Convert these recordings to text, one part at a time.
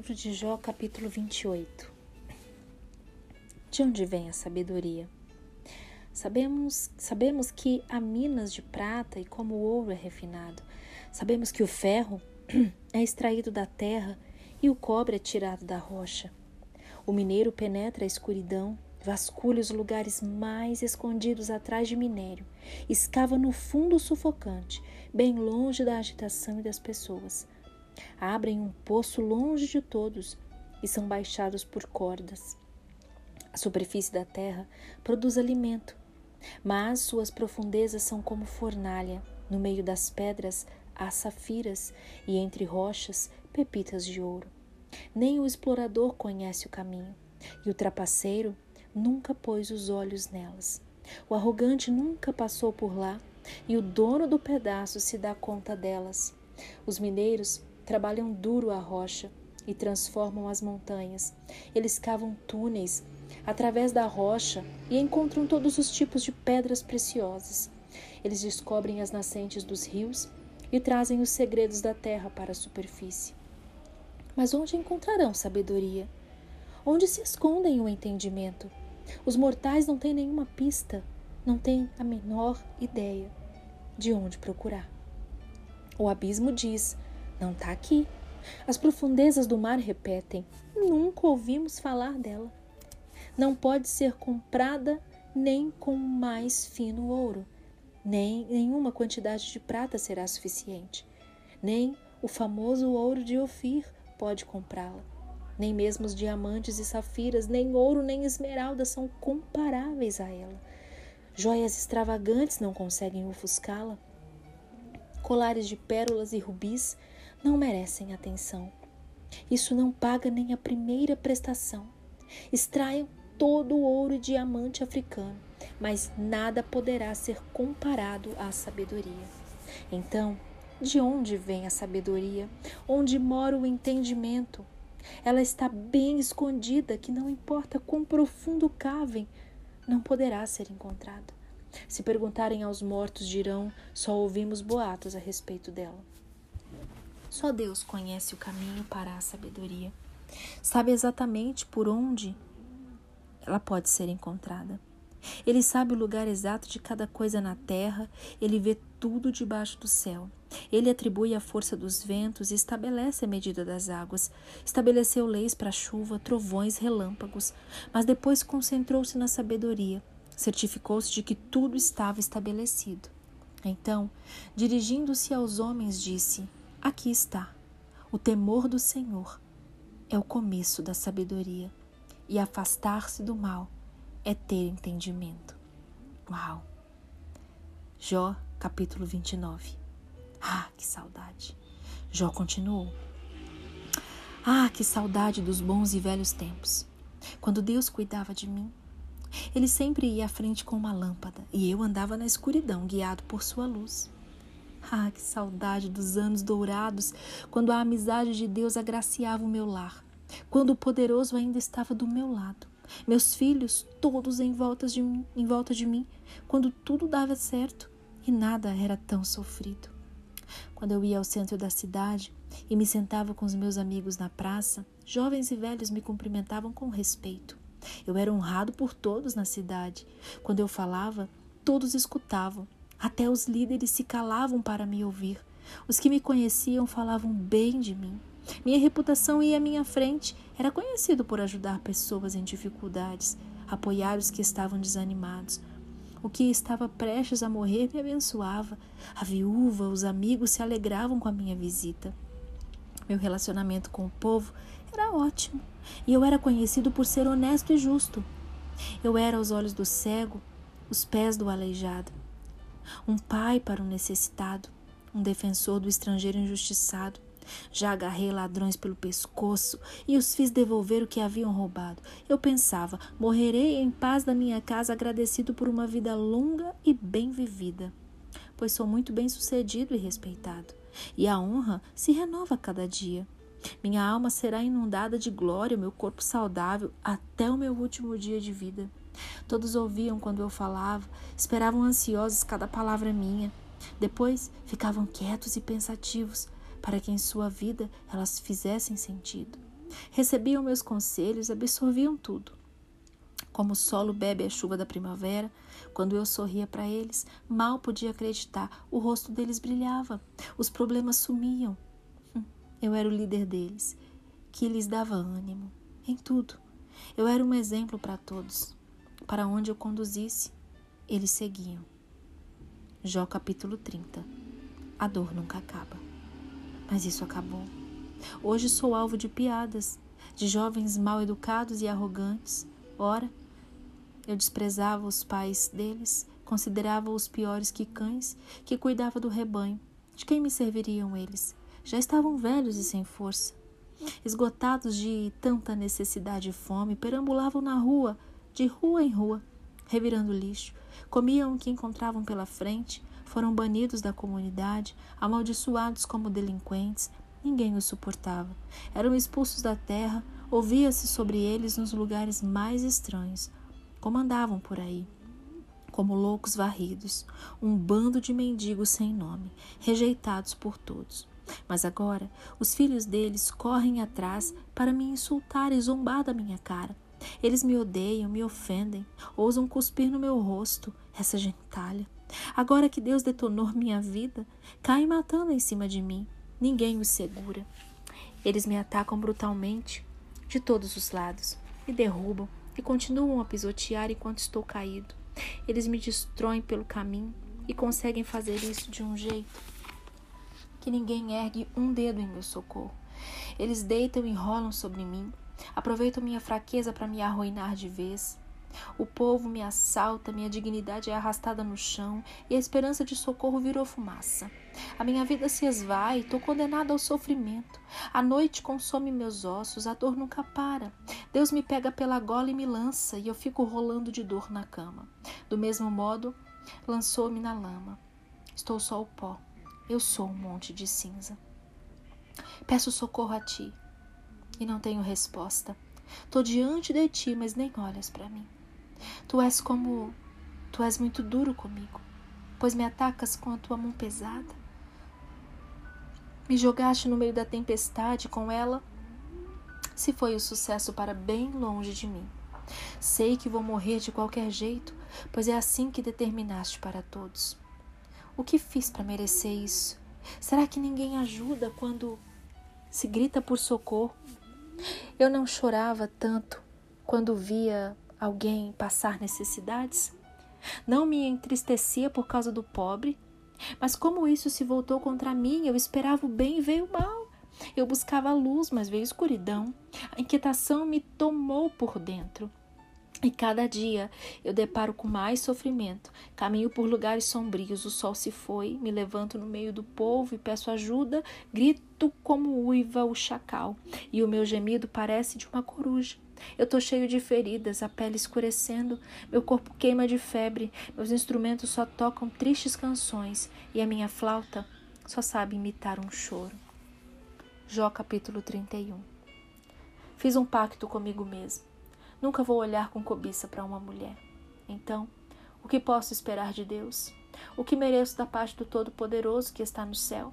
livro de Jó, capítulo 28. De onde vem a sabedoria? Sabemos, sabemos que há minas de prata e como o ouro é refinado. Sabemos que o ferro é extraído da terra e o cobre é tirado da rocha. O mineiro penetra a escuridão, vasculha os lugares mais escondidos atrás de minério, escava no fundo sufocante, bem longe da agitação e das pessoas abrem um poço longe de todos e são baixados por cordas. A superfície da terra produz alimento, mas suas profundezas são como fornalha. No meio das pedras há safiras e entre rochas pepitas de ouro. Nem o explorador conhece o caminho, e o trapaceiro nunca pôs os olhos nelas. O arrogante nunca passou por lá, e o dono do pedaço se dá conta delas. Os mineiros trabalham duro a rocha e transformam as montanhas. Eles cavam túneis através da rocha e encontram todos os tipos de pedras preciosas. Eles descobrem as nascentes dos rios e trazem os segredos da terra para a superfície. Mas onde encontrarão sabedoria? Onde se escondem o entendimento? Os mortais não têm nenhuma pista, não têm a menor ideia de onde procurar. O abismo diz: não está aqui. As profundezas do mar repetem: nunca ouvimos falar dela. Não pode ser comprada nem com mais fino ouro, nem nenhuma quantidade de prata será suficiente, nem o famoso ouro de Ofir pode comprá-la. Nem mesmo os diamantes e safiras, nem ouro nem esmeralda são comparáveis a ela. Joias extravagantes não conseguem ofuscá-la. Colares de pérolas e rubis não merecem atenção. Isso não paga nem a primeira prestação. Extraiam todo o ouro e diamante africano, mas nada poderá ser comparado à sabedoria. Então, de onde vem a sabedoria? Onde mora o entendimento? Ela está bem escondida, que não importa quão profundo cavem, não poderá ser encontrada. Se perguntarem aos mortos, dirão: só ouvimos boatos a respeito dela. Só Deus conhece o caminho para a sabedoria. Sabe exatamente por onde ela pode ser encontrada. Ele sabe o lugar exato de cada coisa na terra, ele vê tudo debaixo do céu. Ele atribui a força dos ventos e estabelece a medida das águas. Estabeleceu leis para chuva, trovões, relâmpagos, mas depois concentrou-se na sabedoria. Certificou-se de que tudo estava estabelecido. Então, dirigindo-se aos homens, disse: Aqui está. O temor do Senhor é o começo da sabedoria, e afastar-se do mal é ter entendimento. Uau! Jó, capítulo 29. Ah, que saudade! Jó continuou. Ah, que saudade dos bons e velhos tempos, quando Deus cuidava de mim. Ele sempre ia à frente com uma lâmpada e eu andava na escuridão, guiado por sua luz. Ah, que saudade dos anos dourados, quando a amizade de Deus agraciava o meu lar, quando o poderoso ainda estava do meu lado, meus filhos todos em volta de mim, em volta de mim, quando tudo dava certo e nada era tão sofrido. Quando eu ia ao centro da cidade e me sentava com os meus amigos na praça, jovens e velhos me cumprimentavam com respeito. Eu era honrado por todos na cidade. Quando eu falava, todos escutavam até os líderes se calavam para me ouvir. Os que me conheciam falavam bem de mim. Minha reputação ia à minha frente. Era conhecido por ajudar pessoas em dificuldades, apoiar os que estavam desanimados. O que estava prestes a morrer me abençoava. A viúva, os amigos se alegravam com a minha visita. Meu relacionamento com o povo era ótimo e eu era conhecido por ser honesto e justo. Eu era aos olhos do cego, os pés do aleijado um pai para o necessitado, um defensor do estrangeiro injustiçado. Já agarrei ladrões pelo pescoço e os fiz devolver o que haviam roubado. Eu pensava, morrerei em paz na minha casa, agradecido por uma vida longa e bem vivida, pois sou muito bem sucedido e respeitado, e a honra se renova a cada dia. Minha alma será inundada de glória, meu corpo saudável, até o meu último dia de vida. Todos ouviam quando eu falava, esperavam ansiosos cada palavra minha. Depois ficavam quietos e pensativos, para que em sua vida elas fizessem sentido. Recebiam meus conselhos absorviam tudo. Como o solo bebe a chuva da primavera, quando eu sorria para eles, mal podia acreditar, o rosto deles brilhava, os problemas sumiam. Hum, eu era o líder deles, que lhes dava ânimo, em tudo. Eu era um exemplo para todos. Para onde eu conduzisse, eles seguiam. Jó capítulo 30 A dor nunca acaba. Mas isso acabou. Hoje sou alvo de piadas, de jovens mal educados e arrogantes. Ora, eu desprezava os pais deles, considerava-os piores que cães, que cuidava do rebanho. De quem me serviriam eles? Já estavam velhos e sem força. Esgotados de tanta necessidade e fome, perambulavam na rua, de rua em rua, revirando lixo. Comiam o que encontravam pela frente, foram banidos da comunidade, amaldiçoados como delinquentes. Ninguém os suportava. Eram expulsos da terra, ouvia-se sobre eles nos lugares mais estranhos como andavam por aí, como loucos varridos, um bando de mendigos sem nome, rejeitados por todos. Mas agora os filhos deles correm atrás para me insultar e zombar da minha cara. Eles me odeiam, me ofendem, ousam cuspir no meu rosto, essa gentalha. Agora que Deus detonou minha vida, caem matando em cima de mim. Ninguém os segura. Eles me atacam brutalmente, de todos os lados, me derrubam, e continuam a pisotear enquanto estou caído. Eles me destroem pelo caminho e conseguem fazer isso de um jeito que ninguém ergue um dedo em meu socorro. Eles deitam e rolam sobre mim, aproveitam minha fraqueza para me arruinar de vez. O povo me assalta, minha dignidade é arrastada no chão e a esperança de socorro virou fumaça. A minha vida se esvai, estou condenada ao sofrimento. A noite consome meus ossos, a dor nunca para. Deus me pega pela gola e me lança, e eu fico rolando de dor na cama. Do mesmo modo, lançou-me na lama. Estou só o pó. Eu sou um monte de cinza. Peço socorro a ti e não tenho resposta. Estou diante de ti, mas nem olhas para mim. Tu és como. Tu és muito duro comigo, pois me atacas com a tua mão pesada. Me jogaste no meio da tempestade com ela. Se foi o sucesso para bem longe de mim. Sei que vou morrer de qualquer jeito, pois é assim que determinaste para todos. O que fiz para merecer isso? Será que ninguém ajuda quando se grita por socorro? Eu não chorava tanto quando via alguém passar necessidades? Não me entristecia por causa do pobre, mas como isso se voltou contra mim, eu esperava o bem e veio o mal. Eu buscava a luz, mas veio escuridão. A inquietação me tomou por dentro. E cada dia eu deparo com mais sofrimento. Caminho por lugares sombrios, o sol se foi, me levanto no meio do povo e peço ajuda, grito como uiva o chacal, e o meu gemido parece de uma coruja. Eu tô cheio de feridas, a pele escurecendo, meu corpo queima de febre, meus instrumentos só tocam tristes canções e a minha flauta só sabe imitar um choro. Jó capítulo 31 Fiz um pacto comigo mesmo. Nunca vou olhar com cobiça para uma mulher. Então, o que posso esperar de Deus? O que mereço da parte do Todo-Poderoso que está no céu?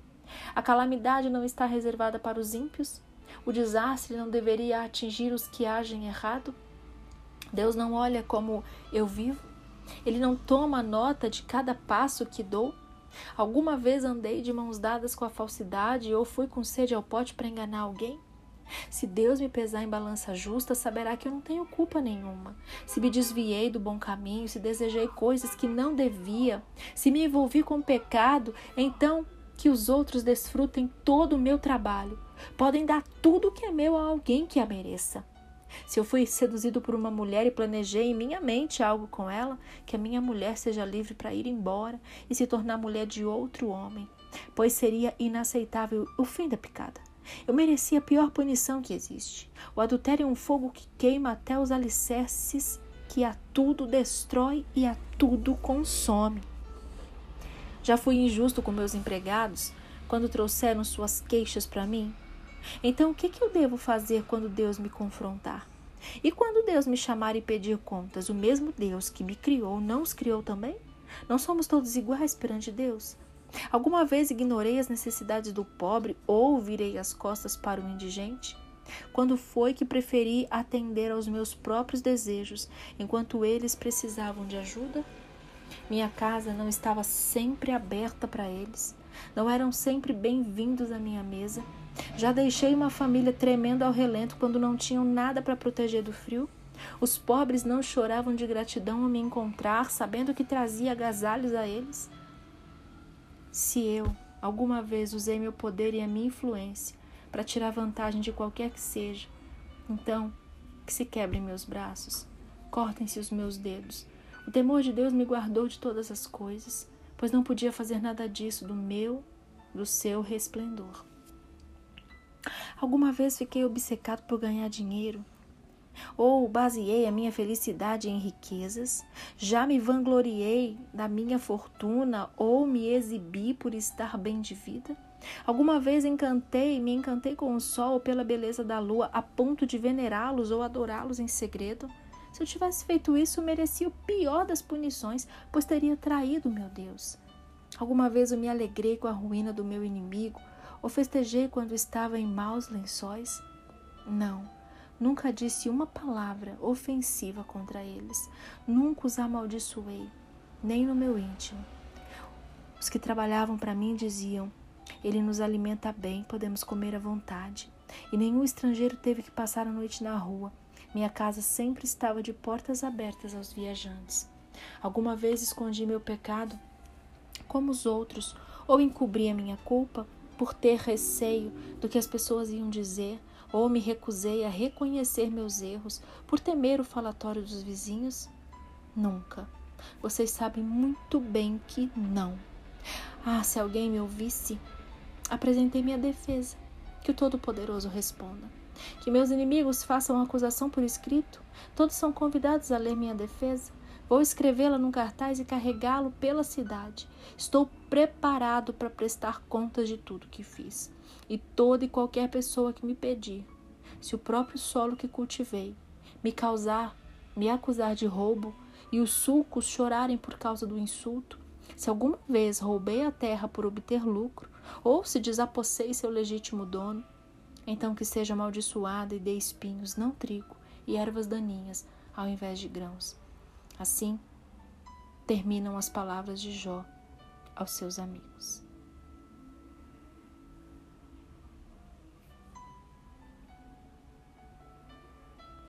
A calamidade não está reservada para os ímpios? O desastre não deveria atingir os que agem errado? Deus não olha como eu vivo? Ele não toma nota de cada passo que dou? Alguma vez andei de mãos dadas com a falsidade ou fui com sede ao pote para enganar alguém? Se Deus me pesar em balança justa, saberá que eu não tenho culpa nenhuma. Se me desviei do bom caminho, se desejei coisas que não devia, se me envolvi com pecado, então que os outros desfrutem todo o meu trabalho. Podem dar tudo o que é meu a alguém que a mereça. Se eu fui seduzido por uma mulher e planejei em minha mente algo com ela, que a minha mulher seja livre para ir embora e se tornar mulher de outro homem, pois seria inaceitável o fim da picada. Eu merecia a pior punição que existe. O adultério é um fogo que queima até os alicerces, que a tudo destrói e a tudo consome. Já fui injusto com meus empregados quando trouxeram suas queixas para mim? Então, o que, que eu devo fazer quando Deus me confrontar? E quando Deus me chamar e pedir contas, o mesmo Deus que me criou não os criou também? Não somos todos iguais perante Deus? Alguma vez ignorei as necessidades do pobre ou virei as costas para o indigente? Quando foi que preferi atender aos meus próprios desejos enquanto eles precisavam de ajuda? Minha casa não estava sempre aberta para eles, não eram sempre bem-vindos à minha mesa. Já deixei uma família tremendo ao relento quando não tinham nada para proteger do frio. Os pobres não choravam de gratidão ao me encontrar, sabendo que trazia agasalhos a eles. Se eu alguma vez usei meu poder e a minha influência para tirar vantagem de qualquer que seja, então que se quebrem meus braços, cortem-se os meus dedos. O temor de Deus me guardou de todas as coisas, pois não podia fazer nada disso do meu, do seu resplendor. Alguma vez fiquei obcecado por ganhar dinheiro ou baseei a minha felicidade em riquezas? Já me vangloriei da minha fortuna ou me exibi por estar bem de vida? Alguma vez encantei, me encantei com o sol ou pela beleza da lua a ponto de venerá-los ou adorá-los em segredo? Se eu tivesse feito isso, merecia o pior das punições, pois teria traído meu Deus. Alguma vez eu me alegrei com a ruína do meu inimigo ou festejei quando estava em maus lençóis? Não. Nunca disse uma palavra ofensiva contra eles. Nunca os amaldiçoei, nem no meu íntimo. Os que trabalhavam para mim diziam: Ele nos alimenta bem, podemos comer à vontade. E nenhum estrangeiro teve que passar a noite na rua. Minha casa sempre estava de portas abertas aos viajantes. Alguma vez escondi meu pecado como os outros, ou encobri a minha culpa por ter receio do que as pessoas iam dizer ou me recusei a reconhecer meus erros por temer o falatório dos vizinhos? Nunca. Vocês sabem muito bem que não. Ah, se alguém me ouvisse, apresentei minha defesa. Que o Todo-Poderoso responda. Que meus inimigos façam acusação por escrito. Todos são convidados a ler minha defesa. Vou escrevê-la num cartaz e carregá-lo pela cidade. Estou preparado para prestar contas de tudo que fiz e toda e qualquer pessoa que me pedir, se o próprio solo que cultivei me causar, me acusar de roubo e os sulcos chorarem por causa do insulto, se alguma vez roubei a terra por obter lucro, ou se desapossei seu legítimo dono, então que seja amaldiçoada e dê espinhos, não trigo, e ervas daninhas, ao invés de grãos. Assim terminam as palavras de Jó aos seus amigos.